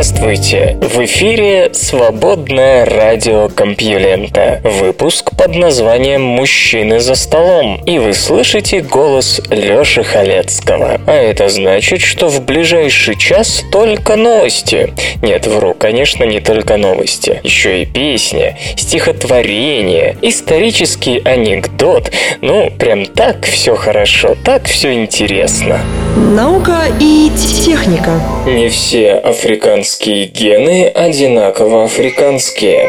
Здравствуйте! В эфире «Свободное радио Компьюлента». Выпуск под названием «Мужчины за столом». И вы слышите голос Лёши Халецкого. А это значит, что в ближайший час только новости. Нет, вру, конечно, не только новости. Еще и песня, стихотворение, исторический анекдот. Ну, прям так все хорошо, так все интересно. Наука и техника. Не все африканские гены одинаково африканские.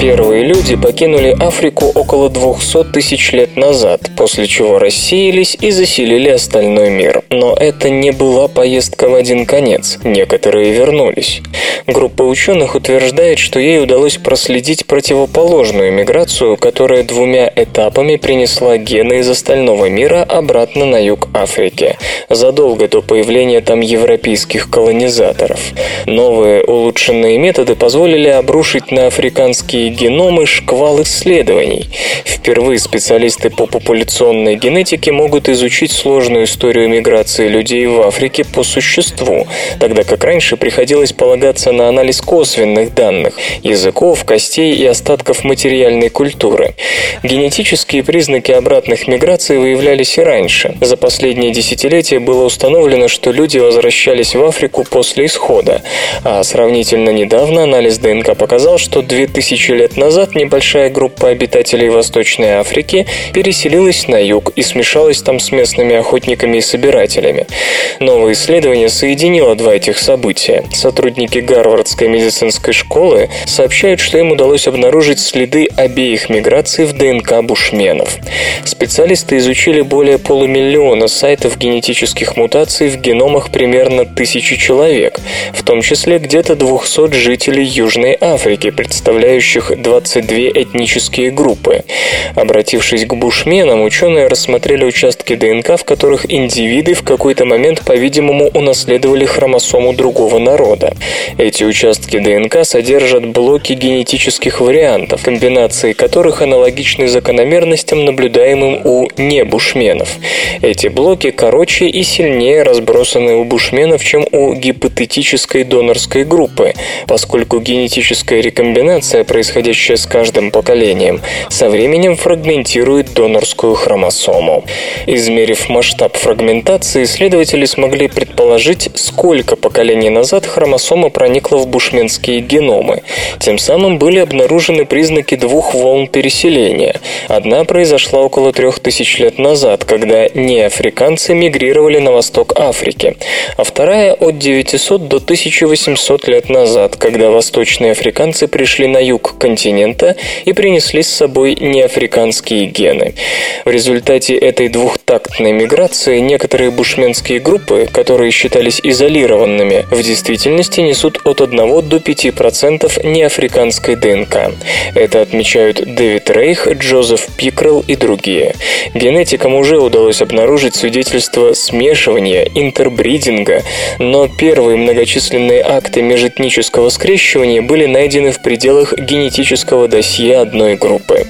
Первые люди покинули Африку около 200 тысяч лет назад, после чего рассеялись и заселили остальной мир. Но это не была поездка в один конец. Некоторые вернулись. Группа ученых утверждает, что ей удалось проследить противоположную миграцию, которая двумя этапами принесла гены из остального мира обратно на юг Африки, задолго до появления там европейских колонизаторов. Новые улучшенные методы позволили обрушить на африканские геномы шквал исследований. Впервые специалисты по популяционной генетике могут изучить сложную историю миграции людей в Африке по существу, тогда как раньше приходилось полагаться на анализ косвенных данных – языков, костей и остатков материальной культуры. Генетические признаки обратных миграций выявлялись и раньше. За последние десятилетия было установлено, что люди возвращались в Африку после исхода, а сравнительно недавно анализ ДНК показал, что 2000 лет назад небольшая группа обитателей Восточной Африки переселилась на юг и смешалась там с местными охотниками и собирателями. Новое исследование соединило два этих события. Сотрудники Гарвардской медицинской школы сообщают, что им удалось обнаружить следы обеих миграций в ДНК бушменов. Специалисты изучили более полумиллиона сайтов генетических мутаций в геномах примерно тысячи человек, в том числе где-то 200 жителей Южной Африки, представляющих 22 этнические группы. Обратившись к бушменам, ученые рассмотрели участки ДНК, в которых индивиды в какой-то момент, по-видимому, унаследовали хромосому другого народа. Эти участки ДНК содержат блоки генетических вариантов, комбинации которых аналогичны закономерностям, наблюдаемым у небушменов. Эти блоки короче и сильнее разбросаны у бушменов, чем у гипотетической донорской группы, поскольку генетическая рекомбинация, происходящая с каждым поколением, со временем фрагментирует донорскую хромосому. Измерив масштаб фрагментации, исследователи смогли предположить, сколько поколений назад хромосома проникла в бушменские геномы. Тем самым были обнаружены признаки двух волн переселения. Одна произошла около трех тысяч лет назад, когда неафриканцы мигрировали на восток Африки, а вторая от 900 до 1800 лет назад, когда восточные африканцы пришли на юг континента и принесли с собой неафриканские гены. В результате этой двухтактной миграции некоторые бушменские группы, которые считались изолированными, в действительности несут от 1 до 5% неафриканской ДНК. Это отмечают Дэвид Рейх, Джозеф Пикрелл и другие. Генетикам уже удалось обнаружить свидетельства смешивания, интербридинга, но первые многочисленные акты межэтнического скрещивания были найдены в пределах генетического досье одной группы.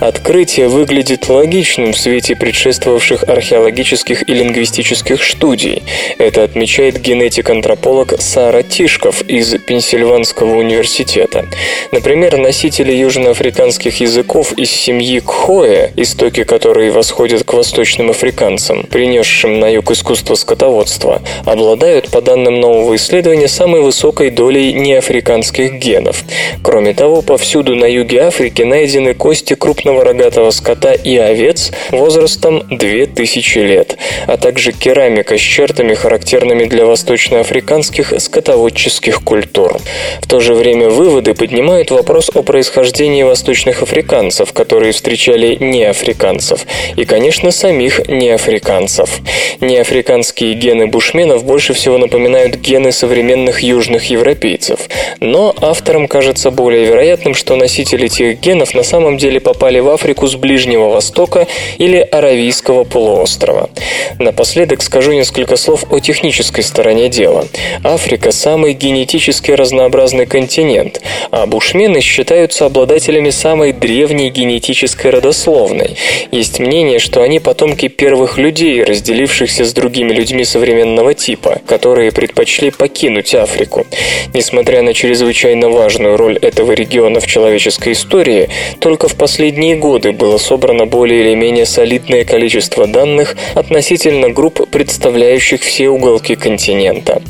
Открытие выглядит логичным в свете предшествовавших археологических и лингвистических студий. Это отмечает генетик-антрополог Сара Тишков из Пенсильванского университета. Например, носители южноафриканских языков из семьи Кхоэ, истоки которой восходят к восточным африканцам, принесшим на юг искусство скотоводства, обладают, по данным нового исследования, самой высокой долей неафриканских генов. Кроме того, повсюду на юге Африки найдены кости крупного рогатого скота и овец возрастом 2000 лет, а также керамика с чертами, характерными для восточноафриканских скотоводческих культур. В то же время выводы поднимают вопрос о происхождении восточных африканцев, которые встречали неафриканцев, и, конечно, самих неафриканцев. Неафриканские гены бушменов больше всего напоминают гены современных южных европейцев, но авторам кажется более вероятным, что носители тех генов на самом деле попали в Африку с Ближнего Востока или Аравийского полуострова. Напоследок скажу несколько слов о технической стороне дела. Африка – самый генетически разнообразный континент, а бушмены считаются обладателями самой древней генетической родословной. Есть мнение, что они потомки первых людей, разделившихся с другими людьми современного типа, которые предпочли покинуть Африку. Несмотря на чрезвычайно важную роль этого региона в человеческой истории, только в последние годы было собрано более или менее солидное количество данных относительно групп, представляющих все уголки континента.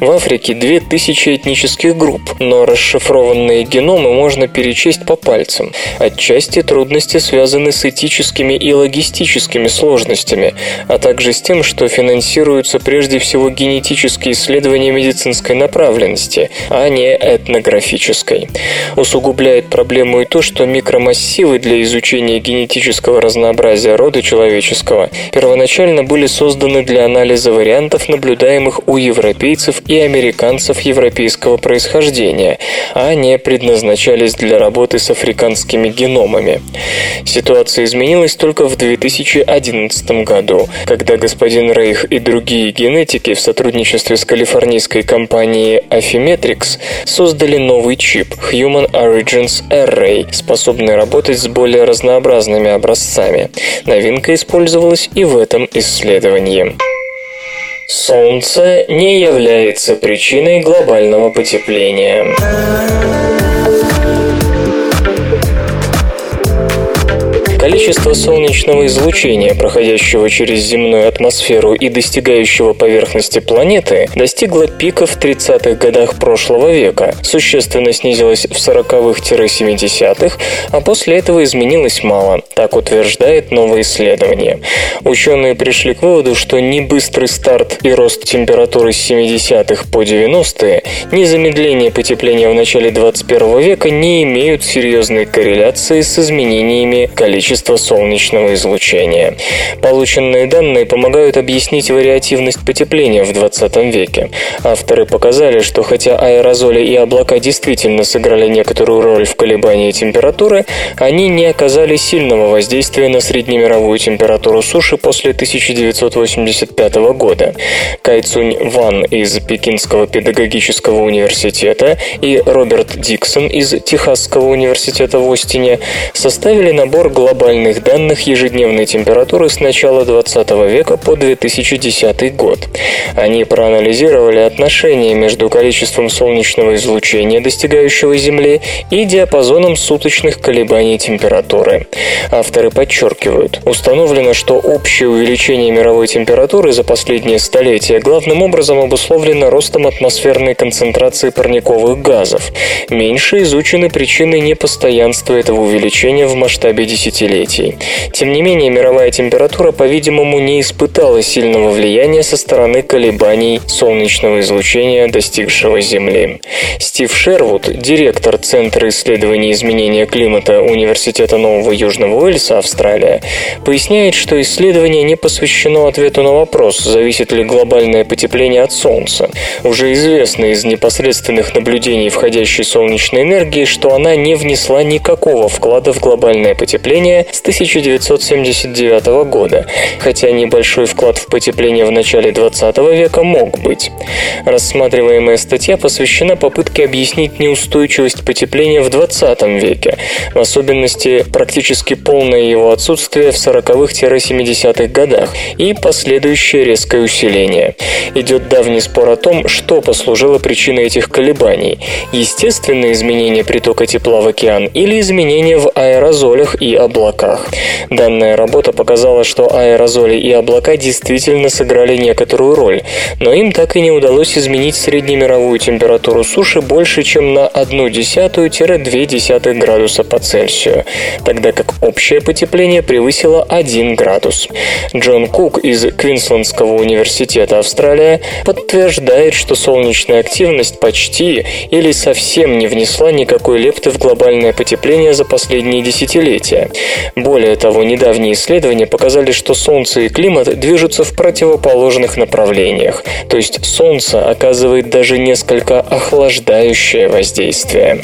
В Африке 2000 этнических групп, но расшифрованные геномы можно перечесть по пальцам. Отчасти трудности связаны с этическими и логистическими сложностями, а также с тем, что финансируются прежде всего генетические исследования медицинской направленности, а не этнографической. Усугубляет проблему и то, что микромассивы для изучения генетического разнообразия рода человеческого первоначально были созданы для анализа вариантов, наблюдаемых у европейцев и американцев европейского происхождения, а не предназначались для работы с африканскими геномами. Ситуация изменилась только в 2011 году, когда господин Рейх и другие генетики в сотрудничестве с калифорнийской компанией Affymetrix создали новый чип Human Origins Array, способный работать с более разнообразными образцами. Новинка использовалась и в этом исследовании. Солнце не является причиной глобального потепления. Количество солнечного излучения, проходящего через земную атмосферу и достигающего поверхности планеты, достигло пика в 30-х годах прошлого века, существенно снизилось в 40-х-70-х, а после этого изменилось мало, так утверждает новое исследование. Ученые пришли к выводу, что ни быстрый старт и рост температуры с 70-х по 90-е, ни замедление потепления в начале 21 века не имеют серьезной корреляции с изменениями количества количество солнечного излучения. Полученные данные помогают объяснить вариативность потепления в 20 веке. Авторы показали, что хотя аэрозоли и облака действительно сыграли некоторую роль в колебании температуры, они не оказали сильного воздействия на среднемировую температуру суши после 1985 года. Кайцунь Ван из Пекинского педагогического университета и Роберт Диксон из Техасского университета в Остине составили набор глобальных глобальных данных ежедневной температуры с начала 20 века по 2010 год. Они проанализировали отношения между количеством солнечного излучения, достигающего Земли, и диапазоном суточных колебаний температуры. Авторы подчеркивают, установлено, что общее увеличение мировой температуры за последние столетия главным образом обусловлено ростом атмосферной концентрации парниковых газов. Меньше изучены причины непостоянства этого увеличения в масштабе десятилетий десятилетий. Тем не менее, мировая температура, по-видимому, не испытала сильного влияния со стороны колебаний солнечного излучения, достигшего Земли. Стив Шервуд, директор Центра исследований изменения климата Университета Нового Южного Уэльса, Австралия, поясняет, что исследование не посвящено ответу на вопрос, зависит ли глобальное потепление от Солнца. Уже известно из непосредственных наблюдений входящей солнечной энергии, что она не внесла никакого вклада в глобальное потепление с 1979 года, хотя небольшой вклад в потепление в начале 20 века мог быть. Рассматриваемая статья посвящена попытке объяснить неустойчивость потепления в 20 веке, в особенности практически полное его отсутствие в 40-70-х годах и последующее резкое усиление. Идет давний спор о том, что послужило причиной этих колебаний – естественное изменение притока тепла в океан или изменения в аэрозолях и облаках облаках. Данная работа показала, что аэрозоли и облака действительно сыграли некоторую роль, но им так и не удалось изменить среднемировую температуру суши больше, чем на 1,1-2 градуса по Цельсию, тогда как общее потепление превысило 1 градус. Джон Кук из Квинсландского университета Австралия подтверждает, что солнечная активность почти или совсем не внесла никакой лепты в глобальное потепление за последние десятилетия. Более того, недавние исследования показали, что Солнце и климат движутся в противоположных направлениях, то есть Солнце оказывает даже несколько охлаждающее воздействие.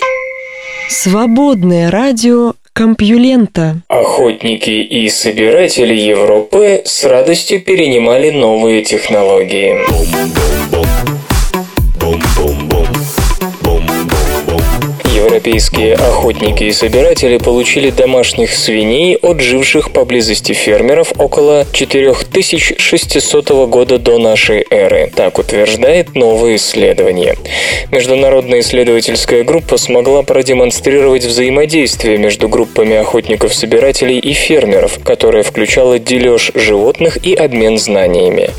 Свободное радио Компьюлента. Охотники и собиратели Европы с радостью перенимали новые технологии. Европейские охотники и собиратели получили домашних свиней от живших поблизости фермеров около 4600 года до нашей эры. Так утверждает новое исследование. Международная исследовательская группа смогла продемонстрировать взаимодействие между группами охотников-собирателей и фермеров, которое включало дележ животных и обмен знаниями.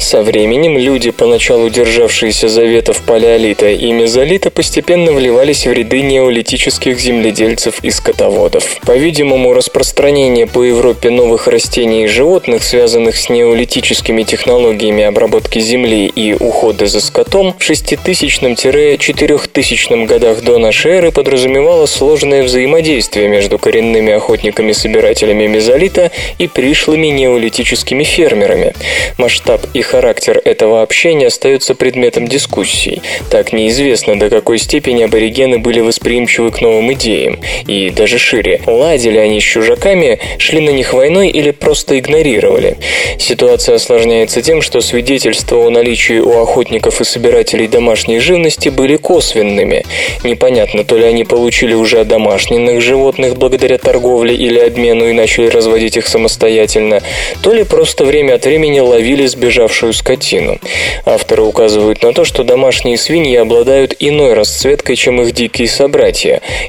Со временем люди, поначалу державшиеся заветов палеолита и мезолита, постепенно вливались в ряды неолитических земледельцев и скотоводов. По-видимому, распространение по Европе новых растений и животных, связанных с неолитическими технологиями обработки земли и ухода за скотом, в 6000-4000 годах до нашей эры подразумевало сложное взаимодействие между коренными охотниками-собирателями мезолита и пришлыми неолитическими фермерами. Масштаб и характер этого общения остаются предметом дискуссий. Так неизвестно, до какой степени аборигены были восприимчивы к новым идеям. И даже шире, ладили они с чужаками, шли на них войной или просто игнорировали. Ситуация осложняется тем, что свидетельства о наличии у охотников и собирателей домашней живности были косвенными. Непонятно, то ли они получили уже одомашненных животных благодаря торговле или обмену и начали разводить их самостоятельно, то ли просто время от времени ловили сбежавшую скотину. Авторы указывают на то, что домашние свиньи обладают иной расцветкой, чем их дикие собратья,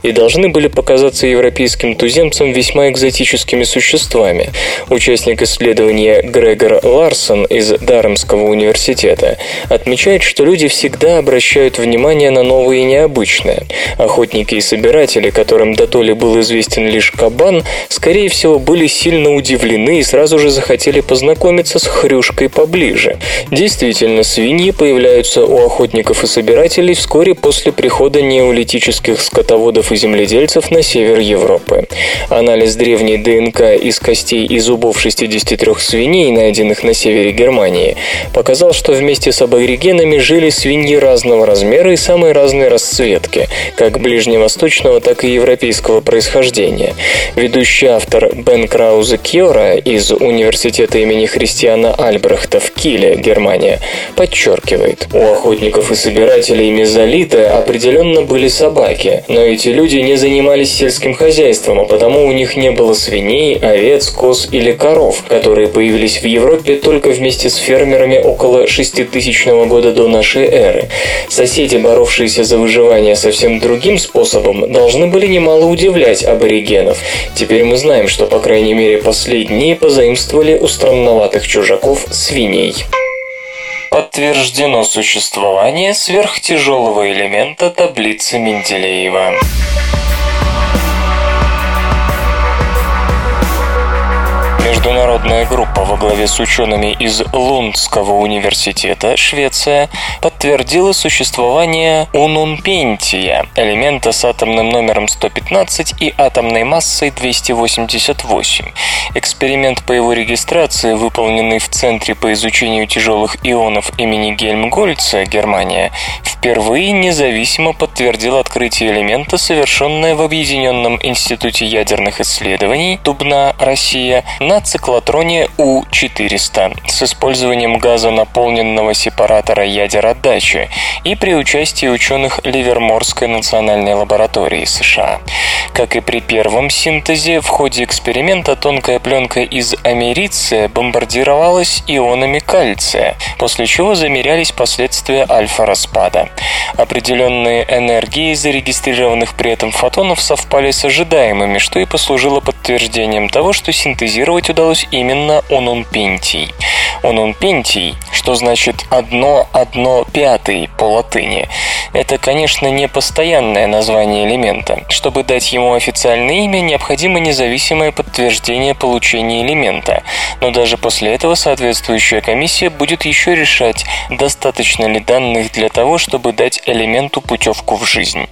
и должны были показаться европейским туземцам весьма экзотическими существами. Участник исследования Грегор Ларсон из Дармского университета отмечает, что люди всегда обращают внимание на новое и необычное. Охотники и собиратели, которым до то ли был известен лишь кабан, скорее всего были сильно удивлены и сразу же захотели познакомиться с хрюшкой поближе. Действительно, свиньи появляются у охотников и собирателей вскоре после прихода неолитических скотоводов и земледельцев на север Европы. Анализ древней ДНК из костей и зубов 63 свиней, найденных на севере Германии, показал, что вместе с аборигенами жили свиньи разного размера и самой разной расцветки, как ближневосточного, так и европейского происхождения. Ведущий автор Бен Краузе Кьора из Университета имени Христиана Альбрехта в Киле, Германия, подчеркивает, у охотников и собирателей мезолита определенно были собаки, но эти люди не занимались сельским хозяйством, а потому у них не было свиней, овец, коз или коров, которые появились в Европе только вместе с фермерами около 6000 года до нашей эры. Соседи, боровшиеся за выживание совсем другим способом, должны были немало удивлять аборигенов. Теперь мы знаем, что, по крайней мере, последние позаимствовали у странноватых чужаков свиней подтверждено существование сверхтяжелого элемента таблицы Менделеева. Международная группа во главе с учеными из Лундского университета, Швеция, подтвердила существование унунпентия, элемента с атомным номером 115 и атомной массой 288. Эксперимент по его регистрации, выполненный в Центре по изучению тяжелых ионов имени Гельмгольца, Германия, впервые независимо подтвердил открытие элемента, совершенное в Объединенном институте ядерных исследований Дубна, Россия, на циклотроне У-400 с использованием газа наполненного сепаратора ядер отдачи и при участии ученых Ливерморской национальной лаборатории США. Как и при первом синтезе, в ходе эксперимента тонкая пленка из америция бомбардировалась ионами кальция, после чего замерялись последствия альфа-распада. Определенные энергии зарегистрированных при этом фотонов совпали с ожидаемыми, что и послужило подтверждением того, что синтезировать удалось именно онунпентий. Онунпентий, что значит «одно, одно, пятый» по латыни, это, конечно, не постоянное название элемента. Чтобы дать ему официальное имя, необходимо независимое подтверждение получения элемента. Но даже после этого соответствующая комиссия будет еще решать, достаточно ли данных для того, чтобы дать элементу путевку в жизнь.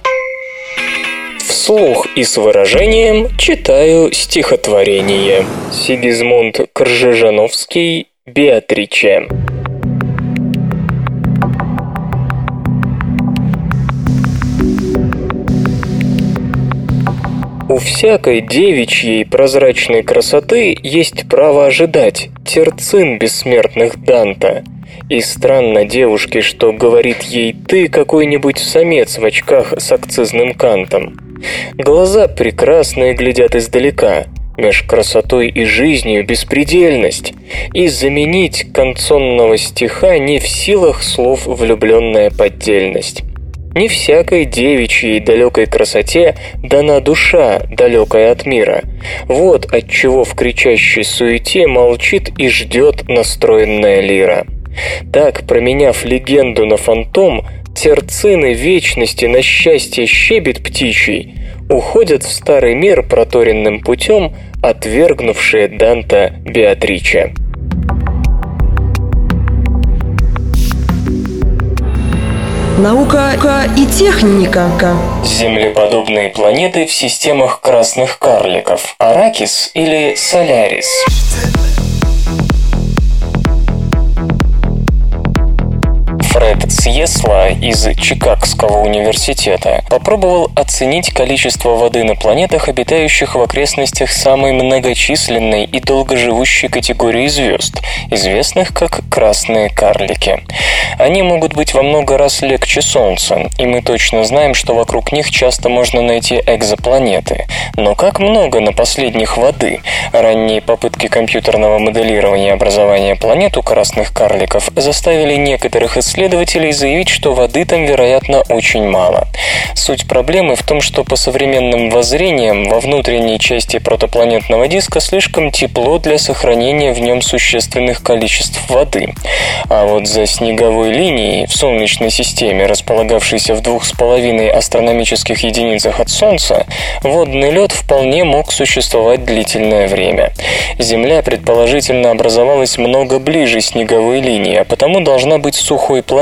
Вслух и с выражением читаю стихотворение. Сигизмунд Кржижановский «Беатриче». У всякой девичьей прозрачной красоты есть право ожидать терцин бессмертных Данта. И странно девушке, что говорит ей «ты какой-нибудь самец в очках с акцизным кантом». Глаза прекрасные глядят издалека, меж красотой и жизнью беспредельность, и заменить концонного стиха не в силах слов влюбленная поддельность. Не всякой девичьей далекой красоте дана душа, далекая от мира. Вот отчего в кричащей суете молчит и ждет настроенная лира. Так, променяв легенду на фантом, терцины вечности на счастье щебет птичий, уходят в старый мир проторенным путем, отвергнувшие Данта Беатриче. Наука и техника. Землеподобные планеты в системах красных карликов. Аракис или Солярис. Фред Сьесла из Чикагского университета попробовал оценить количество воды на планетах, обитающих в окрестностях самой многочисленной и долгоживущей категории звезд, известных как красные карлики. Они могут быть во много раз легче Солнца, и мы точно знаем, что вокруг них часто можно найти экзопланеты. Но как много на последних воды? Ранние попытки компьютерного моделирования образования планет у красных карликов заставили некоторых исследователей исследователей заявить, что воды там, вероятно, очень мало. Суть проблемы в том, что по современным воззрениям во внутренней части протопланетного диска слишком тепло для сохранения в нем существенных количеств воды. А вот за снеговой линией в Солнечной системе, располагавшейся в двух с половиной астрономических единицах от Солнца, водный лед вполне мог существовать длительное время. Земля, предположительно, образовалась много ближе снеговой линии, а потому должна быть сухой планетой,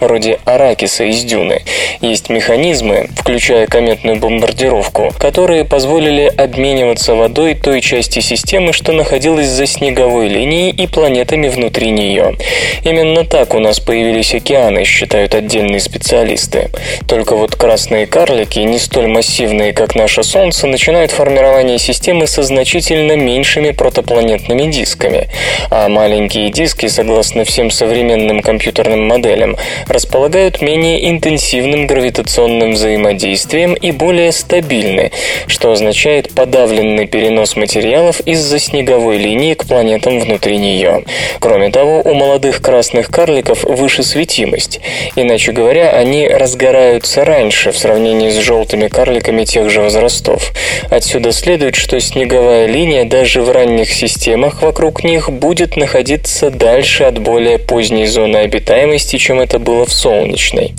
вроде Аракиса из Дюны. Есть механизмы, включая кометную бомбардировку, которые позволили обмениваться водой той части системы, что находилась за снеговой линией и планетами внутри нее. Именно так у нас появились океаны, считают отдельные специалисты. Только вот красные карлики, не столь массивные, как наше Солнце, начинают формирование системы со значительно меньшими протопланетными дисками. А маленькие диски, согласно всем современным компьютерным моделям, располагают менее интенсивным гравитационным взаимодействием и более стабильны, что означает подавленный перенос материалов из-за снеговой линии к планетам внутри нее. Кроме того, у молодых красных карликов выше светимость. Иначе говоря, они разгораются раньше в сравнении с желтыми карликами тех же возрастов. Отсюда следует, что снеговая линия даже в ранних системах вокруг них будет находиться дальше от более поздней зоны обитаемости скорости, чем это было в солнечной.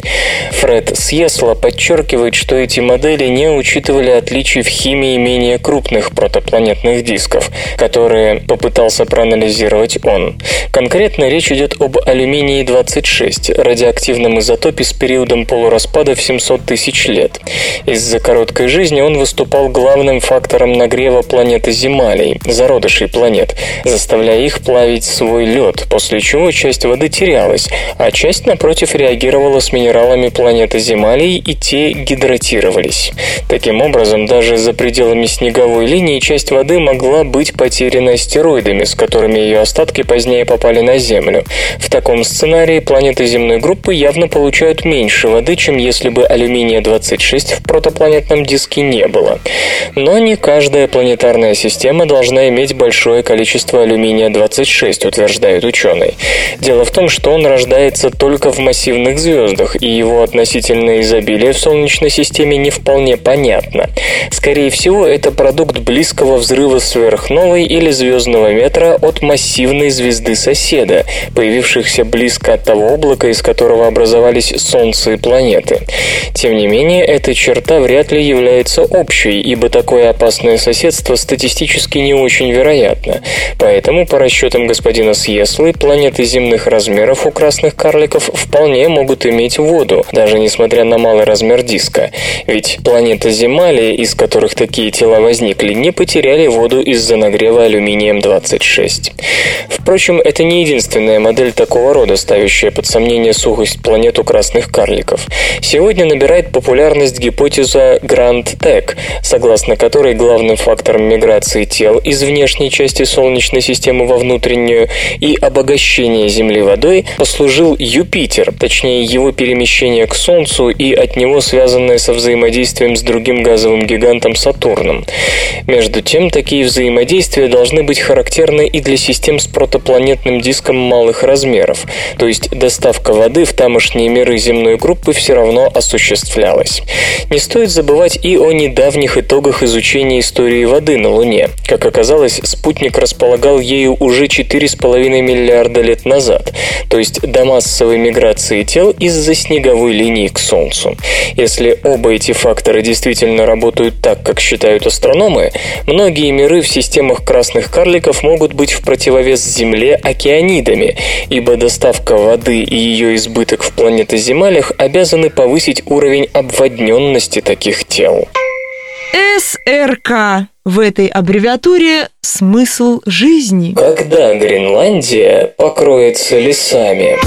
Фред Сьесла подчеркивает, что эти модели не учитывали отличий в химии менее крупных протопланетных дисков, которые попытался проанализировать он. Конкретно речь идет об алюминии-26, радиоактивном изотопе с периодом полураспада в 700 тысяч лет. Из-за короткой жизни он выступал главным фактором нагрева планеты Земалей, зародышей планет, заставляя их плавить свой лед, после чего часть воды терялась, а часть, напротив, реагировала с минералами планеты Земалий, и те гидратировались. Таким образом, даже за пределами снеговой линии часть воды могла быть потеряна астероидами, с которыми ее остатки позднее попали на Землю. В таком сценарии планеты земной группы явно получают меньше воды, чем если бы алюминия-26 в протопланетном диске не было. Но не каждая планетарная система должна иметь большое количество алюминия-26, утверждают ученые. Дело в том, что он рождается только в массивных звездах, и его относительное изобилие в Солнечной системе не вполне понятно. Скорее всего, это продукт близкого взрыва сверхновой или звездного ветра от массивной звезды соседа, появившихся близко от того облака, из которого образовались Солнце и планеты. Тем не менее, эта черта вряд ли является общей, ибо такое опасное соседство статистически не очень вероятно. Поэтому, по расчетам господина Сьеслы, планеты земных размеров у красных карликов вполне могут иметь воду, даже несмотря на малый размер диска. Ведь планета Земали, из которых такие тела возникли, не потеряли воду из-за нагрева алюминием-26. Впрочем, это не единственная модель такого рода, ставящая под сомнение сухость планет у красных карликов. Сегодня набирает популярность гипотеза Grand Tech, согласно которой главным фактором миграции тел из внешней части Солнечной системы во внутреннюю и обогащения Земли водой послужил Юпитер, точнее его перемещение к Солнцу и от него связанное со взаимодействием с другим газовым гигантом Сатурном. Между тем, такие взаимодействия должны быть характерны и для систем с протопланетным диском малых размеров, то есть доставка воды в тамошние миры земной группы все равно осуществлялась. Не стоит забывать и о недавних итогах изучения истории воды на Луне. Как оказалось, спутник располагал ею уже 4,5 миллиарда лет назад, то есть до массовой миграции тел из-за снеговой линии к Солнцу. Если оба эти фактора действительно работают так, как считают астрономы, многие миры в системах красных карликов могут быть в противовес Земле океанидами, ибо доставка воды и ее избыток в планетоземалях обязаны повысить уровень обводненности таких тел. СРК. В этой аббревиатуре смысл жизни. Когда Гренландия покроется лесами?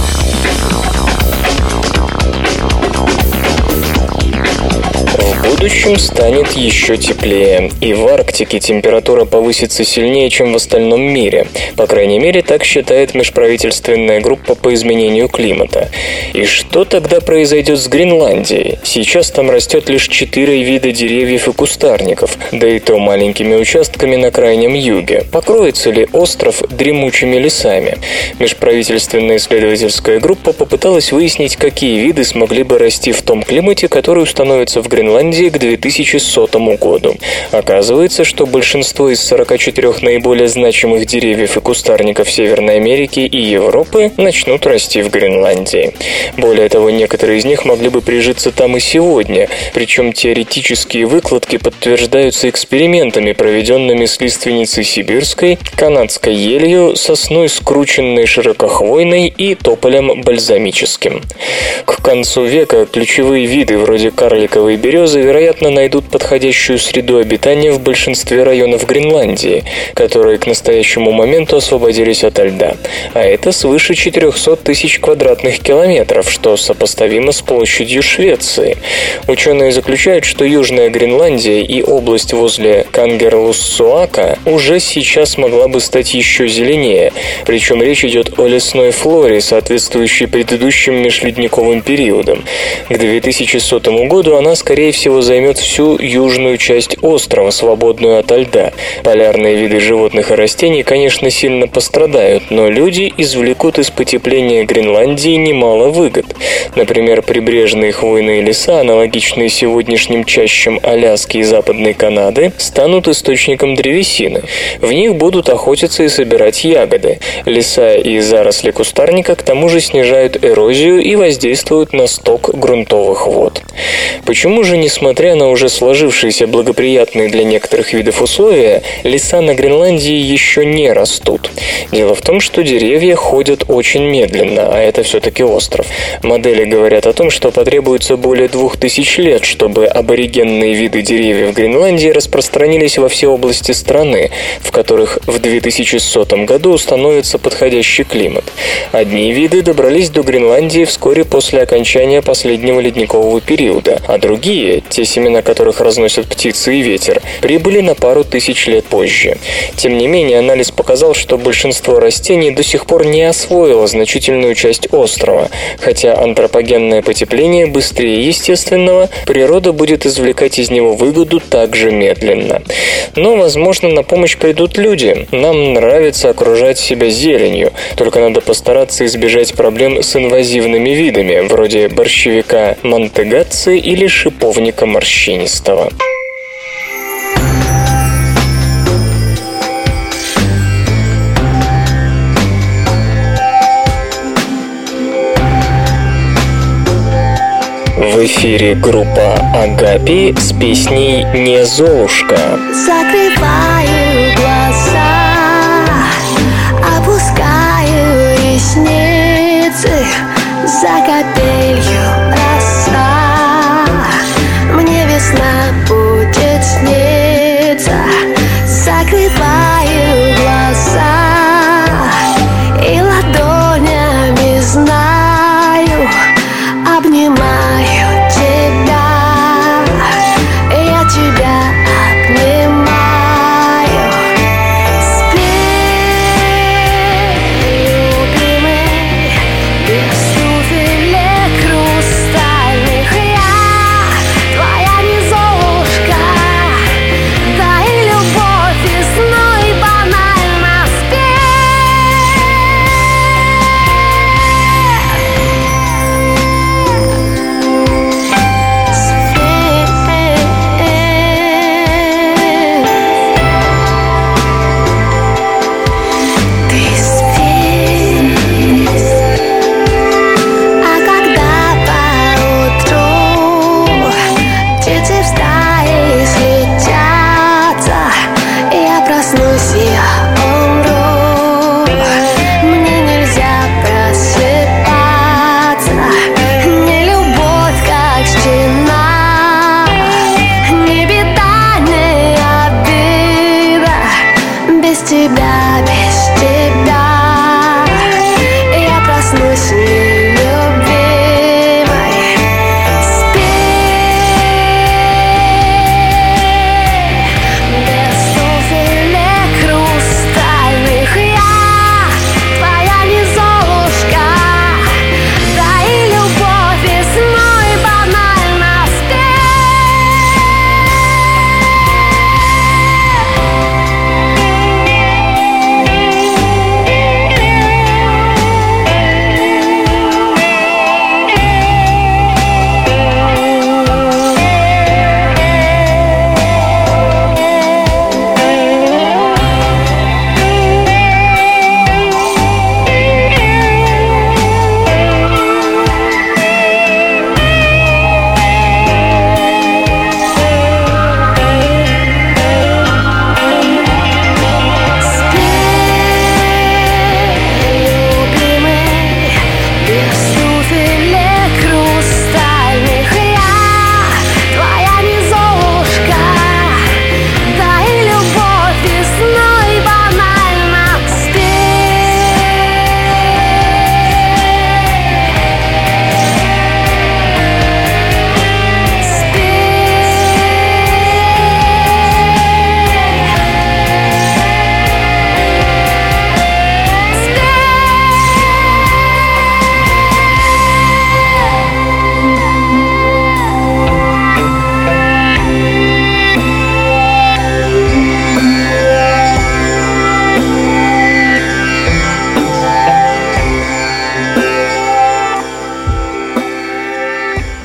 Будущем станет еще теплее, и в Арктике температура повысится сильнее, чем в остальном мире. По крайней мере, так считает межправительственная группа по изменению климата. И что тогда произойдет с Гренландией? Сейчас там растет лишь четыре вида деревьев и кустарников, да и то маленькими участками на крайнем юге. Покроется ли остров дремучими лесами? Межправительственная исследовательская группа попыталась выяснить, какие виды смогли бы расти в том климате, который установится в Гренландии к 2100 году. Оказывается, что большинство из 44 наиболее значимых деревьев и кустарников Северной Америки и Европы начнут расти в Гренландии. Более того, некоторые из них могли бы прижиться там и сегодня, причем теоретические выкладки подтверждаются экспериментами, проведенными с лиственницей сибирской, канадской елью, сосной скрученной широкохвойной и тополем бальзамическим. К концу века ключевые виды вроде карликовой березы вероятно, найдут подходящую среду обитания в большинстве районов Гренландии, которые к настоящему моменту освободились от льда. А это свыше 400 тысяч квадратных километров, что сопоставимо с площадью Швеции. Ученые заключают, что Южная Гренландия и область возле Кангерлуссуака уже сейчас могла бы стать еще зеленее, причем речь идет о лесной флоре, соответствующей предыдущим межледниковым периодам. К 2100 году она, скорее всего, займет всю южную часть острова, свободную от льда. Полярные виды животных и растений, конечно, сильно пострадают, но люди извлекут из потепления Гренландии немало выгод. Например, прибрежные хвойные леса, аналогичные сегодняшним чащам Аляски и Западной Канады, станут источником древесины. В них будут охотиться и собирать ягоды. Леса и заросли кустарника к тому же снижают эрозию и воздействуют на сток грунтовых вод. Почему же, несмотря Несмотря на уже сложившиеся благоприятные для некоторых видов условия, леса на Гренландии еще не растут. Дело в том, что деревья ходят очень медленно, а это все-таки остров. Модели говорят о том, что потребуется более двух тысяч лет, чтобы аборигенные виды деревьев Гренландии распространились во все области страны, в которых в 2100 году установится подходящий климат. Одни виды добрались до Гренландии вскоре после окончания последнего ледникового периода, а другие, те семена которых разносят птицы и ветер, прибыли на пару тысяч лет позже. Тем не менее, анализ показал, что большинство растений до сих пор не освоило значительную часть острова, хотя антропогенное потепление быстрее естественного, природа будет извлекать из него выгоду также медленно. Но, возможно, на помощь придут люди. Нам нравится окружать себя зеленью, только надо постараться избежать проблем с инвазивными видами, вроде борщевика монтегации или шиповника морщинистого. В эфире группа Агапи с песней «Не Золушка». Закрываю глаза, опускаю ресницы за капелью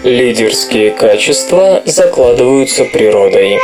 Лидерские качества закладываются природой.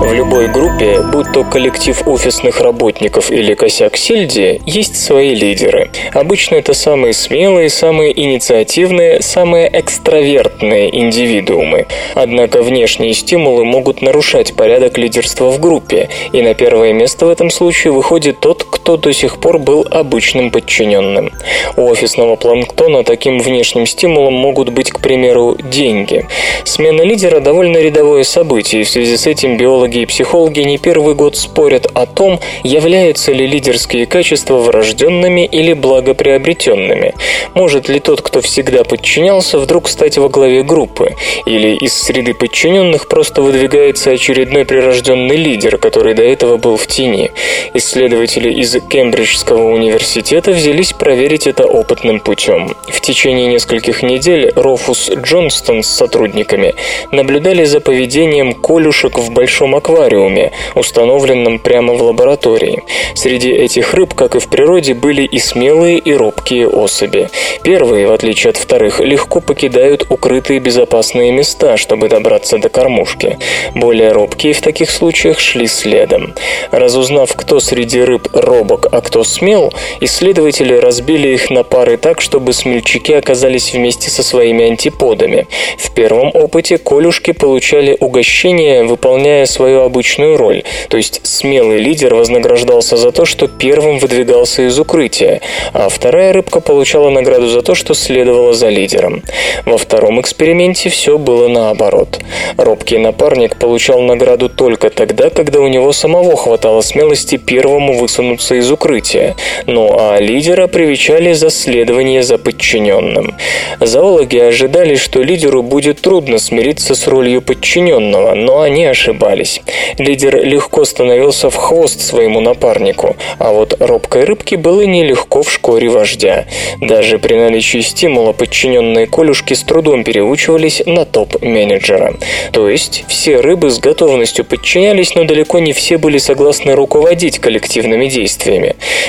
В любой группе, будь то коллектив офисных работников или косяк сельди, есть свои лидеры. Обычно это самые смелые, самые инициативные, самые экстравертные индивидуумы. Однако внешние стимулы могут нарушать порядок лидерства в группе, и на первое место в этом случае выходит тот, кто кто до сих пор был обычным подчиненным. У офисного планктона таким внешним стимулом могут быть, к примеру, деньги. Смена лидера довольно рядовое событие, и в связи с этим биологи и психологи не первый год спорят о том, являются ли лидерские качества врожденными или благоприобретенными. Может ли тот, кто всегда подчинялся, вдруг стать во главе группы? Или из среды подчиненных просто выдвигается очередной прирожденный лидер, который до этого был в тени? Исследователи из Кембриджского университета взялись проверить это опытным путем. В течение нескольких недель Рофус Джонстон с сотрудниками наблюдали за поведением колюшек в большом аквариуме, установленном прямо в лаборатории. Среди этих рыб, как и в природе, были и смелые, и робкие особи. Первые, в отличие от вторых, легко покидают укрытые безопасные места, чтобы добраться до кормушки. Более робкие в таких случаях шли следом. Разузнав, кто среди рыб робок, а кто смел, исследователи разбили их на пары так, чтобы смельчаки оказались вместе со своими антиподами. В первом опыте колюшки получали угощение, выполняя свою обычную роль, то есть смелый лидер вознаграждался за то, что первым выдвигался из укрытия, а вторая рыбка получала награду за то, что следовала за лидером. Во втором эксперименте все было наоборот. Робкий напарник получал награду только тогда, когда у него самого хватало смелости первому высунуться из укрытия, ну а лидера привечали за следование за подчиненным. Зоологи ожидали, что лидеру будет трудно смириться с ролью подчиненного, но они ошибались. Лидер легко становился в хвост своему напарнику, а вот робкой рыбке было нелегко в шкуре вождя. Даже при наличии стимула подчиненные колюшки с трудом переучивались на топ-менеджера. То есть все рыбы с готовностью подчинялись, но далеко не все были согласны руководить коллективными действиями.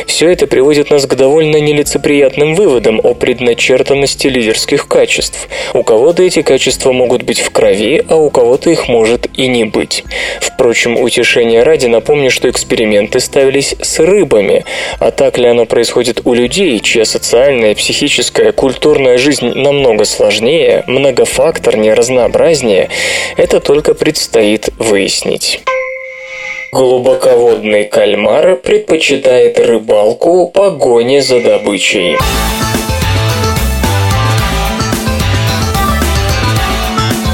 Все это приводит нас к довольно нелицеприятным выводам о предначертанности лидерских качеств. У кого-то эти качества могут быть в крови, а у кого-то их может и не быть. Впрочем, утешения ради напомню, что эксперименты ставились с рыбами. А так ли оно происходит у людей, чья социальная, психическая, культурная жизнь намного сложнее, многофакторнее, разнообразнее, это только предстоит выяснить. Глубоководный кальмар предпочитает рыбалку погоне за добычей.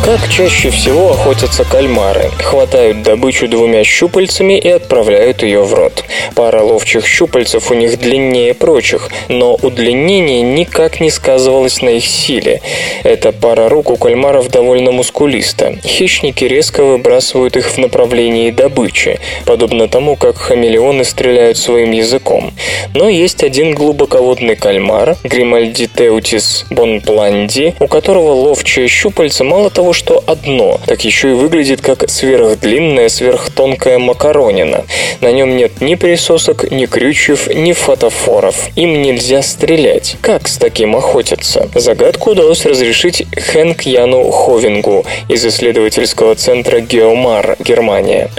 Как чаще всего охотятся кальмары? Хватают добычу двумя щупальцами и отправляют ее в рот. Пара ловчих щупальцев у них длиннее прочих, но удлинение никак не сказывалось на их силе. Эта пара рук у кальмаров довольно мускулиста. Хищники резко выбрасывают их в направлении добычи, подобно тому, как хамелеоны стреляют своим языком. Но есть один глубоководный кальмар, Гримальдитеутис бонпланди, у которого ловчие щупальца мало того, что одно, так еще и выглядит как сверхдлинная, сверхтонкая макаронина. На нем нет ни присосок, ни крючев, ни фотофоров. Им нельзя стрелять. Как с таким охотятся? Загадку удалось разрешить Хэнк Яну Ховингу из исследовательского центра Геомар, Германия.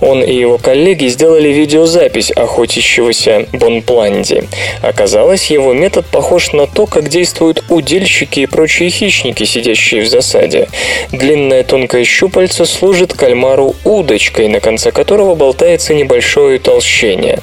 Он и его коллеги сделали видеозапись охотящегося Бонпланди. Оказалось, его метод похож на то, как действуют удильщики и прочие хищники, сидящие в засаде. Длинное тонкое щупальце служит кальмару удочкой, на конце которого болтается небольшое толщение.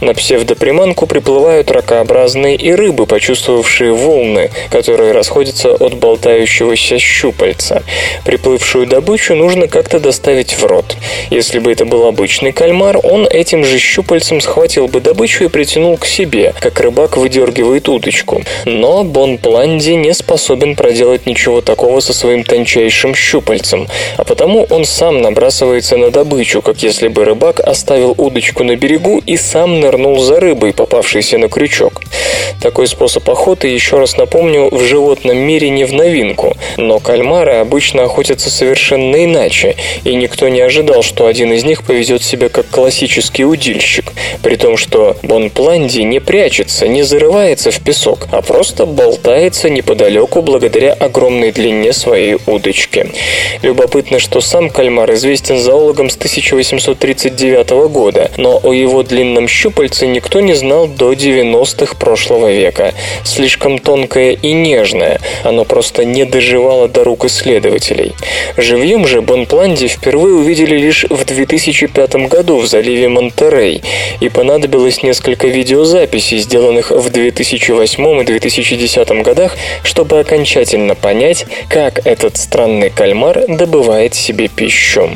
На псевдоприманку приплывают ракообразные и рыбы, почувствовавшие волны, которые расходятся от болтающегося щупальца. Приплывшую добычу нужно как-то доставить в рот. Если бы это был обычный кальмар, он этим же щупальцем схватил бы добычу и притянул к себе, как рыбак выдергивает удочку. Но Бон Планди не способен проделать ничего такого со своим тончайшим щупальцем, а потому он сам набрасывается на добычу, как если бы рыбак оставил удочку на берегу и сам нырнул за рыбой, попавшейся на крючок. Такой способ охоты, еще раз напомню, в животном мире не в новинку, но кальмары обычно охотятся совершенно иначе, и никто не ожидал, что один из них поведет себя как классический удильщик, при том, что Бонпланди не прячется, не зарывается в песок, а просто болтается неподалеку благодаря огромной длине своей удочки. Щучки. Любопытно, что сам кальмар известен зоологам с 1839 года, но о его длинном щупальце никто не знал до 90-х прошлого века. Слишком тонкое и нежное, оно просто не доживало до рук исследователей. Живьем же Бонпланди впервые увидели лишь в 2005 году в заливе Монтерей, и понадобилось несколько видеозаписей, сделанных в 2008 и 2010 годах, чтобы окончательно понять, как этот странный кальмар добывает себе пищу.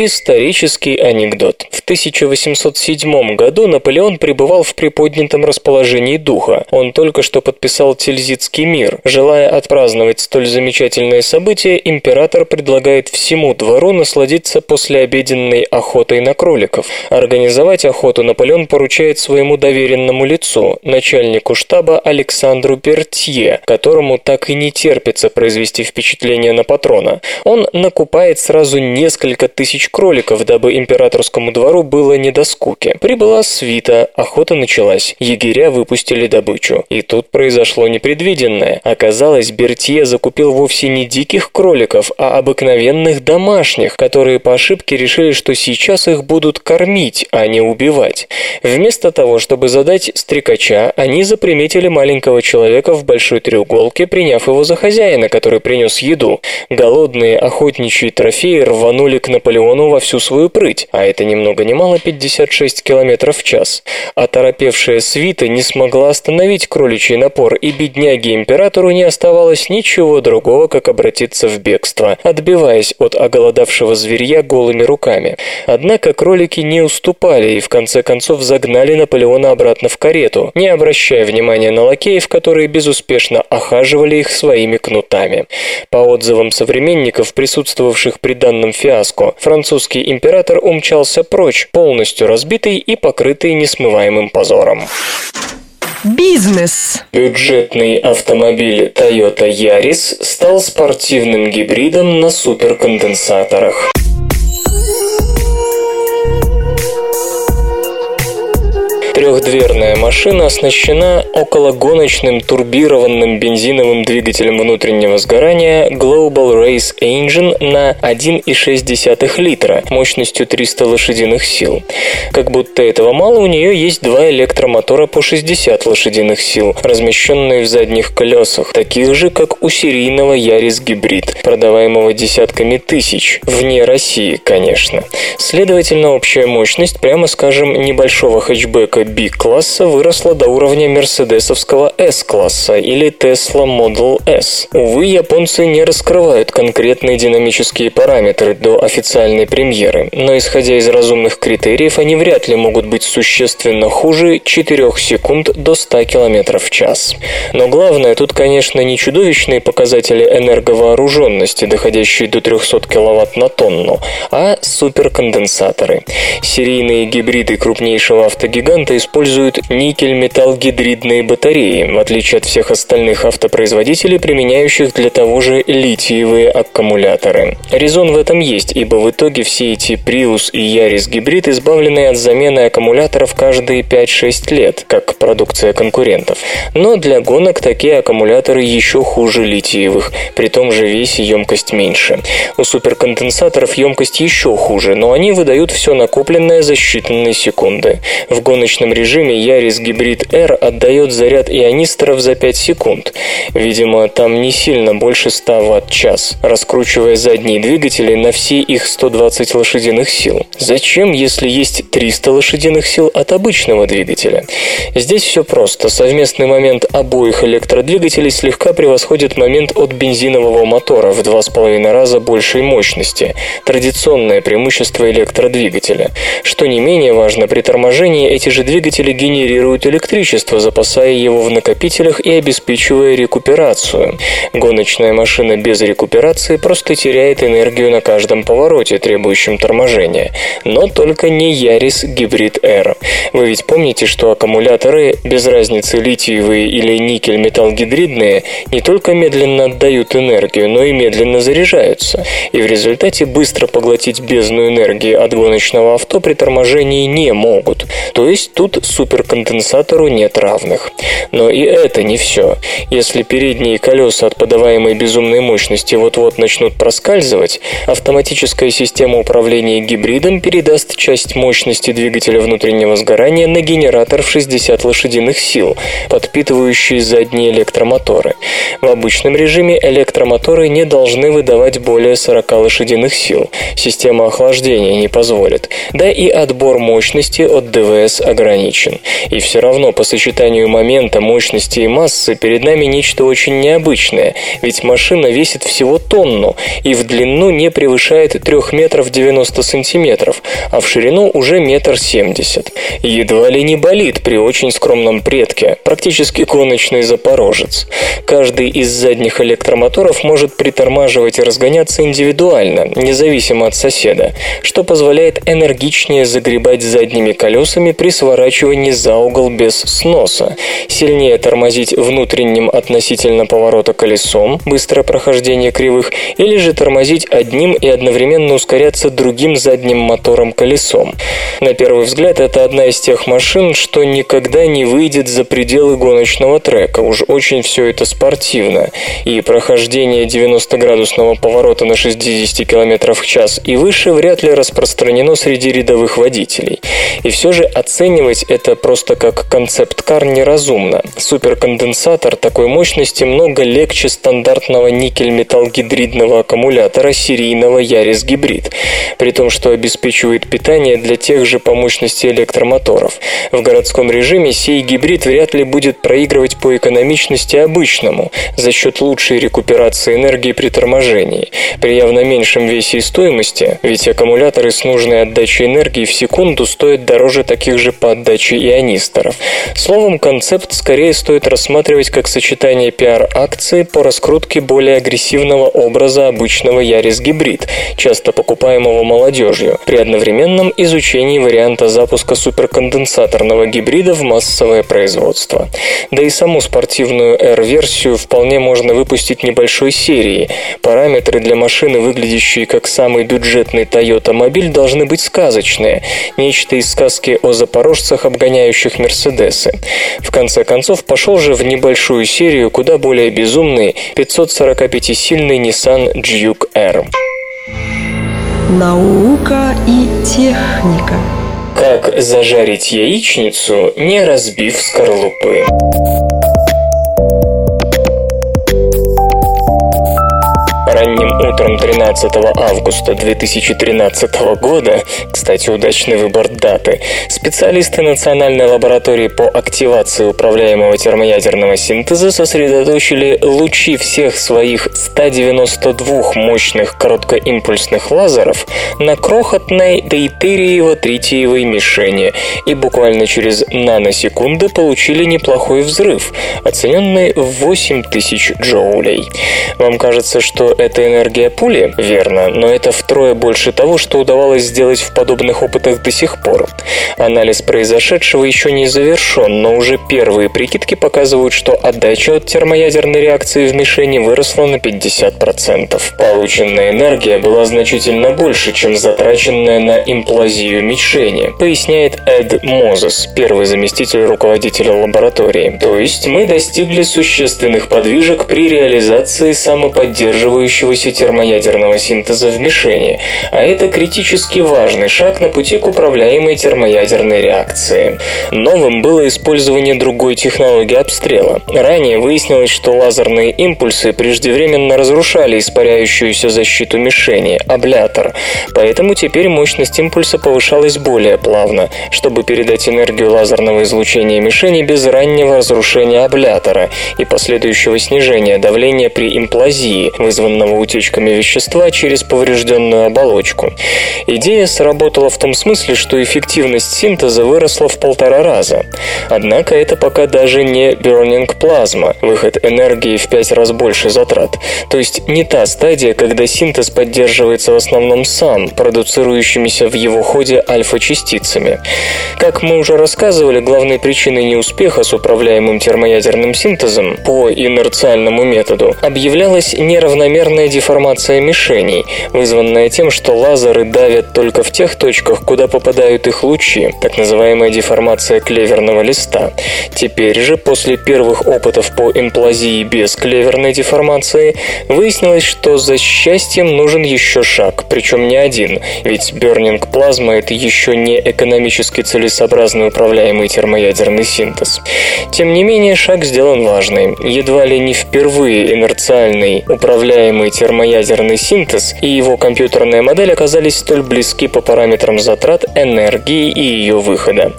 Исторический анекдот. В 1807 году Наполеон пребывал в приподнятом расположении духа. Он только что подписал Тильзитский мир. Желая отпраздновать столь замечательное событие, император предлагает всему двору насладиться послеобеденной охотой на кроликов. Организовать охоту Наполеон поручает своему доверенному лицу, начальнику штаба Александру Пертье, которому так и не терпится произвести впечатление на патрона. Он накупает сразу несколько тысяч кроликов, дабы императорскому двору было не до скуки. Прибыла свита, охота началась, егеря выпустили добычу. И тут произошло непредвиденное. Оказалось, Бертье закупил вовсе не диких кроликов, а обыкновенных домашних, которые по ошибке решили, что сейчас их будут кормить, а не убивать. Вместо того, чтобы задать стрекача, они заприметили маленького человека в большой треуголке, приняв его за хозяина, который принес еду. Голодные охотничьи трофеи рванули к Наполеону Антону во всю свою прыть, а это ни много ни мало 56 км в час. Оторопевшая свита не смогла остановить кроличий напор, и бедняге-императору не оставалось ничего другого, как обратиться в бегство, отбиваясь от оголодавшего зверья голыми руками. Однако кролики не уступали и в конце концов загнали Наполеона обратно в карету, не обращая внимания на лакеев, которые безуспешно охаживали их своими кнутами. По отзывам современников, присутствовавших при данном фиаско, француз французский император умчался прочь, полностью разбитый и покрытый несмываемым позором. Бизнес. Бюджетный автомобиль Toyota Yaris стал спортивным гибридом на суперконденсаторах. Трехдверная машина оснащена окологоночным турбированным бензиновым двигателем внутреннего сгорания Global Race Engine на 1,6 литра мощностью 300 лошадиных сил. Как будто этого мало, у нее есть два электромотора по 60 лошадиных сил, размещенные в задних колесах, таких же, как у серийного Yaris Гибрид, продаваемого десятками тысяч, вне России, конечно. Следовательно, общая мощность, прямо скажем, небольшого хэтчбека B-класса выросла до уровня мерседесовского S-класса или Tesla Model S. Увы, японцы не раскрывают конкретные динамические параметры до официальной премьеры, но исходя из разумных критериев, они вряд ли могут быть существенно хуже 4 секунд до 100 км в час. Но главное тут, конечно, не чудовищные показатели энерговооруженности, доходящие до 300 кВт на тонну, а суперконденсаторы. Серийные гибриды крупнейшего автогиганта используют никель-металл-гидридные батареи, в отличие от всех остальных автопроизводителей, применяющих для того же литиевые аккумуляторы. Резон в этом есть, ибо в итоге все эти Prius и Yaris гибрид избавлены от замены аккумуляторов каждые 5-6 лет, как продукция конкурентов. Но для гонок такие аккумуляторы еще хуже литиевых, при том же весе емкость меньше. У суперконденсаторов емкость еще хуже, но они выдают все накопленное за считанные секунды. В гоночном обычном режиме Yaris Hybrid R отдает заряд ионисторов за 5 секунд. Видимо, там не сильно больше 100 Вт-час, раскручивая задние двигатели на все их 120 лошадиных сил. Зачем, если есть 300 лошадиных сил от обычного двигателя? Здесь все просто. Совместный момент обоих электродвигателей слегка превосходит момент от бензинового мотора в 2,5 раза большей мощности. Традиционное преимущество электродвигателя. Что не менее важно, при торможении эти же двигатели генерируют электричество, запасая его в накопителях и обеспечивая рекуперацию. Гоночная машина без рекуперации просто теряет энергию на каждом повороте, требующем торможения. Но только не Yaris Hybrid R. Вы ведь помните, что аккумуляторы, без разницы литиевые или никель-металл-гидридные, не только медленно отдают энергию, но и медленно заряжаются. И в результате быстро поглотить бездну энергии от гоночного авто при торможении не могут. То есть тут тут суперконденсатору нет равных. Но и это не все. Если передние колеса от подаваемой безумной мощности вот-вот начнут проскальзывать, автоматическая система управления гибридом передаст часть мощности двигателя внутреннего сгорания на генератор в 60 лошадиных сил, подпитывающий задние электромоторы. В обычном режиме электромоторы не должны выдавать более 40 лошадиных сил. Система охлаждения не позволит. Да и отбор мощности от ДВС ограничен. И все равно по сочетанию момента, мощности и массы перед нами нечто очень необычное, ведь машина весит всего тонну и в длину не превышает 3 метров 90 сантиметров, а в ширину уже метр семьдесят. Едва ли не болит при очень скромном предке, практически гоночный запорожец. Каждый из задних электромоторов может притормаживать и разгоняться индивидуально, независимо от соседа, что позволяет энергичнее загребать задними колесами при сворачивании за угол без сноса, сильнее тормозить внутренним относительно поворота колесом, быстрое прохождение кривых, или же тормозить одним и одновременно ускоряться другим задним мотором колесом. На первый взгляд, это одна из тех машин, что никогда не выйдет за пределы гоночного трека. Уж очень все это спортивно. И прохождение 90-градусного поворота на 60 км в час и выше вряд ли распространено среди рядовых водителей. И все же оценивать это просто как концепт-кар неразумно. Суперконденсатор такой мощности много легче стандартного никель-металл-гидридного аккумулятора серийного Ярис Гибрид, при том, что обеспечивает питание для тех же по мощности электромоторов. В городском режиме сей гибрид вряд ли будет проигрывать по экономичности обычному за счет лучшей рекуперации энергии при торможении. При явно меньшем весе и стоимости, ведь аккумуляторы с нужной отдачей энергии в секунду стоят дороже таких же по отдаче ионисторов. Словом, концепт скорее стоит рассматривать как сочетание пиар-акции по раскрутке более агрессивного образа обычного Ярис гибрид, часто покупаемого молодежью, при одновременном изучении варианта запуска суперконденсаторного гибрида в массовое производство. Да и саму спортивную R-версию вполне можно выпустить небольшой серией. Параметры для машины, выглядящие как самый бюджетный Toyota мобиль, должны быть сказочные. Нечто из сказки о запорожцах, обгоняющих Мерседесы. В конце концов, пошел же в небольшую серию куда более безумный 545-сильный Nissan Juke R. Наука и техника. Как зажарить яичницу, не разбив скорлупы. Ранним утром 13 августа 2013 года, кстати, удачный выбор даты, специалисты Национальной лаборатории по активации управляемого термоядерного синтеза сосредоточили лучи всех своих 192 мощных короткоимпульсных лазеров на крохотной дейтериево-тритиевой мишени и буквально через наносекунды получили неплохой взрыв, оцененный в 8000 джоулей. Вам кажется, что это энергия пули? Верно, но это втрое больше того, что удавалось сделать в подобных опытах до сих пор. Анализ произошедшего еще не завершен, но уже первые прикидки показывают, что отдача от термоядерной реакции в мишени выросла на 50%. Полученная энергия была значительно больше, чем затраченная на имплазию мишени, поясняет Эд Мозес, первый заместитель руководителя лаборатории. То есть мы достигли существенных подвижек при реализации самоподдерживающей поддерживающегося термоядерного синтеза в мишени, а это критически важный шаг на пути к управляемой термоядерной реакции. Новым было использование другой технологии обстрела. Ранее выяснилось, что лазерные импульсы преждевременно разрушали испаряющуюся защиту мишени, аблятор, поэтому теперь мощность импульса повышалась более плавно, чтобы передать энергию лазерного излучения мишени без раннего разрушения аблятора и последующего снижения давления при имплазии, вызванного вызванного утечками вещества через поврежденную оболочку. Идея сработала в том смысле, что эффективность синтеза выросла в полтора раза. Однако это пока даже не burning плазма, выход энергии в пять раз больше затрат. То есть не та стадия, когда синтез поддерживается в основном сам, продуцирующимися в его ходе альфа-частицами. Как мы уже рассказывали, главной причиной неуспеха с управляемым термоядерным синтезом по инерциальному методу объявлялась неравномерная клеверная деформация мишеней, вызванная тем, что лазеры давят только в тех точках, куда попадают их лучи, так называемая деформация клеверного листа. Теперь же, после первых опытов по имплазии без клеверной деформации, выяснилось, что за счастьем нужен еще шаг, причем не один, ведь бернинг плазма – это еще не экономически целесообразный управляемый термоядерный синтез. Тем не менее, шаг сделан важный. Едва ли не впервые инерциальный управляемый термоядерный синтез и его компьютерная модель оказались столь близки по параметрам затрат, энергии и ее выхода.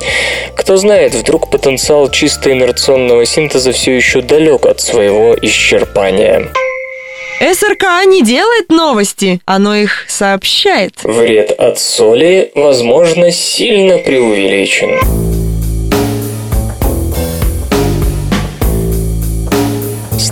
Кто знает, вдруг потенциал чисто инерционного синтеза все еще далек от своего исчерпания. СРК не делает новости, оно их сообщает. Вред от соли, возможно, сильно преувеличен.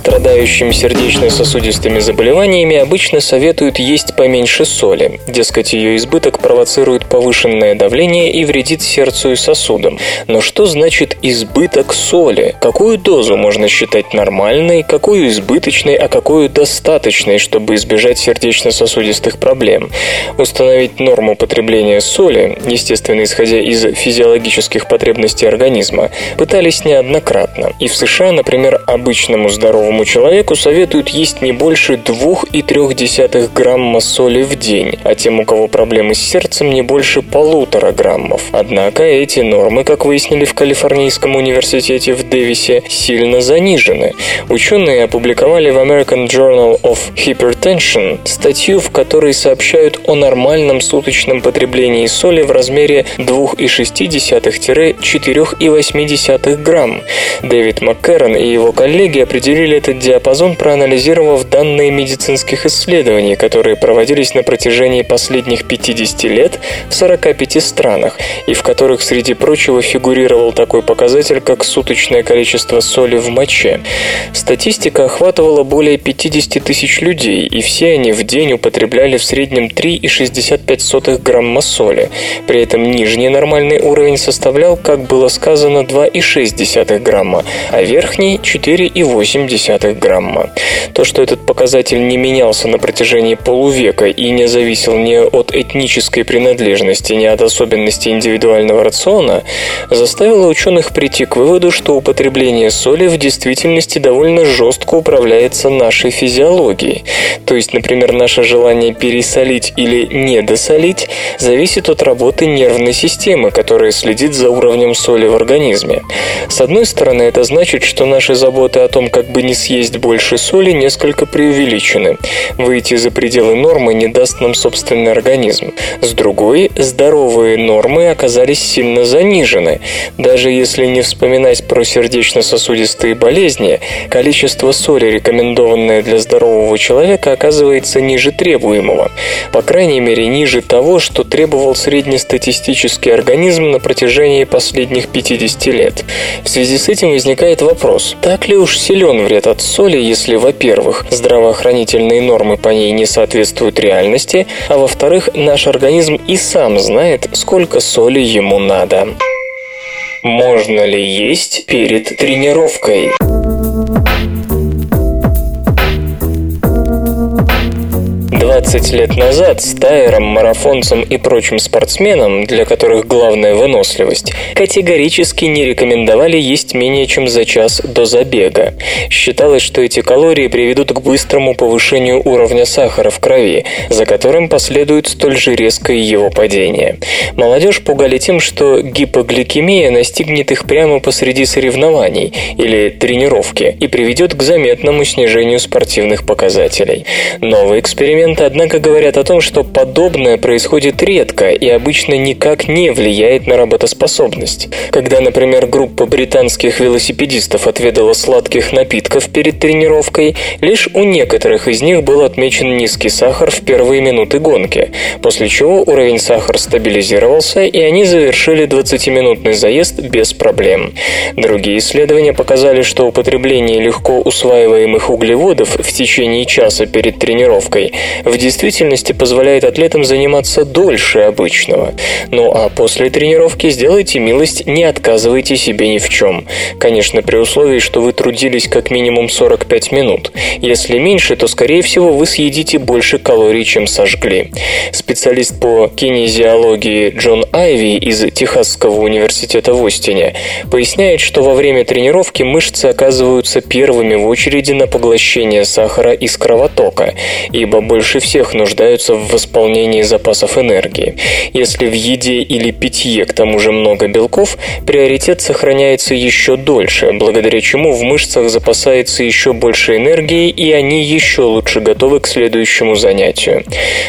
Страдающим сердечно-сосудистыми заболеваниями обычно советуют есть поменьше соли. Дескать, ее избыток провоцирует повышенное давление и вредит сердцу и сосудам. Но что значит избыток соли? Какую дозу можно считать нормальной, какую избыточной, а какую достаточной, чтобы избежать сердечно-сосудистых проблем? Установить норму потребления соли, естественно, исходя из физиологических потребностей организма, пытались неоднократно. И в США, например, обычному здоровому здоровому человеку советуют есть не больше 2,3 грамма соли в день, а тем, у кого проблемы с сердцем, не больше полутора граммов. Однако эти нормы, как выяснили в Калифорнийском университете в Дэвисе, сильно занижены. Ученые опубликовали в American Journal of Hypertension статью, в которой сообщают о нормальном суточном потреблении соли в размере 2,6-4,8 грамм. Дэвид Маккерон и его коллеги определили этот диапазон, проанализировав данные медицинских исследований, которые проводились на протяжении последних 50 лет в 45 странах, и в которых, среди прочего, фигурировал такой показатель, как суточное количество соли в моче. Статистика охватывала более 50 тысяч людей, и все они в день употребляли в среднем 3,65 грамма соли. При этом нижний нормальный уровень составлял, как было сказано, 2,6 грамма, а верхний 4,8 грамма. То, что этот показатель не менялся на протяжении полувека и не зависел ни от этнической принадлежности, ни от особенностей индивидуального рациона, заставило ученых прийти к выводу, что употребление соли в действительности довольно жестко управляется нашей физиологией. То есть, например, наше желание пересолить или недосолить зависит от работы нервной системы, которая следит за уровнем соли в организме. С одной стороны, это значит, что наши заботы о том, как бы не съесть больше соли, несколько преувеличены. Выйти за пределы нормы не даст нам собственный организм. С другой, здоровые нормы оказались сильно занижены. Даже если не вспоминать про сердечно-сосудистые болезни, количество соли, рекомендованное для здорового человека, оказывается ниже требуемого. По крайней мере, ниже того, что требовал среднестатистический организм на протяжении последних 50 лет. В связи с этим возникает вопрос, так ли уж силен вред от соли, если, во-первых, здравоохранительные нормы по ней не соответствуют реальности, а во-вторых, наш организм и сам знает, сколько соли ему надо. Можно ли есть перед тренировкой? 20 лет назад стайерам, марафонцам и прочим спортсменам, для которых главная выносливость, категорически не рекомендовали есть менее чем за час до забега. Считалось, что эти калории приведут к быстрому повышению уровня сахара в крови, за которым последует столь же резкое его падение. Молодежь пугали тем, что гипогликемия настигнет их прямо посреди соревнований или тренировки и приведет к заметному снижению спортивных показателей. Новый эксперимент однако, говорят о том, что подобное происходит редко и обычно никак не влияет на работоспособность. Когда, например, группа британских велосипедистов отведала сладких напитков перед тренировкой, лишь у некоторых из них был отмечен низкий сахар в первые минуты гонки, после чего уровень сахара стабилизировался, и они завершили 20-минутный заезд без проблем. Другие исследования показали, что употребление легко усваиваемых углеводов в течение часа перед тренировкой в в действительности позволяет атлетам заниматься дольше обычного. Ну а после тренировки сделайте милость, не отказывайте себе ни в чем. Конечно, при условии, что вы трудились как минимум 45 минут. Если меньше, то, скорее всего, вы съедите больше калорий, чем сожгли. Специалист по кинезиологии Джон Айви из Техасского университета в Остине поясняет, что во время тренировки мышцы оказываются первыми в очереди на поглощение сахара из кровотока, ибо больше всех нуждаются в восполнении запасов энергии. Если в еде или питье к тому же много белков, приоритет сохраняется еще дольше, благодаря чему в мышцах запасается еще больше энергии и они еще лучше готовы к следующему занятию.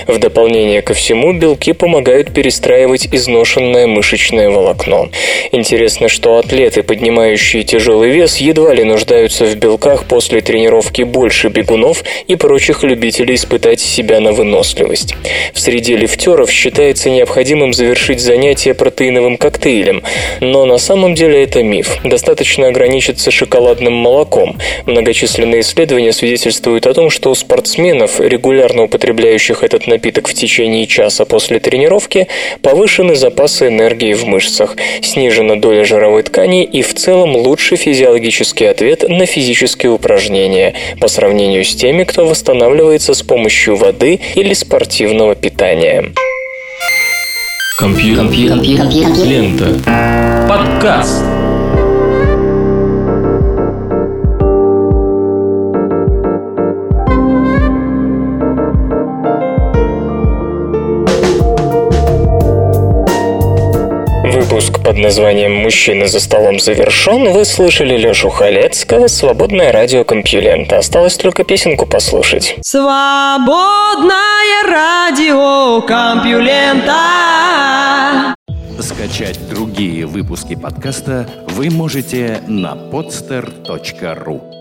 В дополнение ко всему, белки помогают перестраивать изношенное мышечное волокно. Интересно, что атлеты, поднимающие тяжелый вес, едва ли нуждаются в белках после тренировки больше бегунов и прочих любителей испытать себя на выносливость. В среде лифтеров считается необходимым завершить занятие протеиновым коктейлем, но на самом деле это миф. Достаточно ограничиться шоколадным молоком. Многочисленные исследования свидетельствуют о том, что у спортсменов, регулярно употребляющих этот напиток в течение часа после тренировки, повышены запасы энергии в мышцах, снижена доля жировой ткани и в целом лучший физиологический ответ на физические упражнения по сравнению с теми, кто восстанавливается с помощью воды или спортивного питания. Компьютер. Лента. Подкаст. Выпуск под названием «Мужчина за столом» завершен. Вы слышали Лешу Халецкого «Свободное радио Компьюлента». Осталось только песенку послушать. Свободное радио Компьюлента. Скачать другие выпуски подкаста вы можете на podster.ru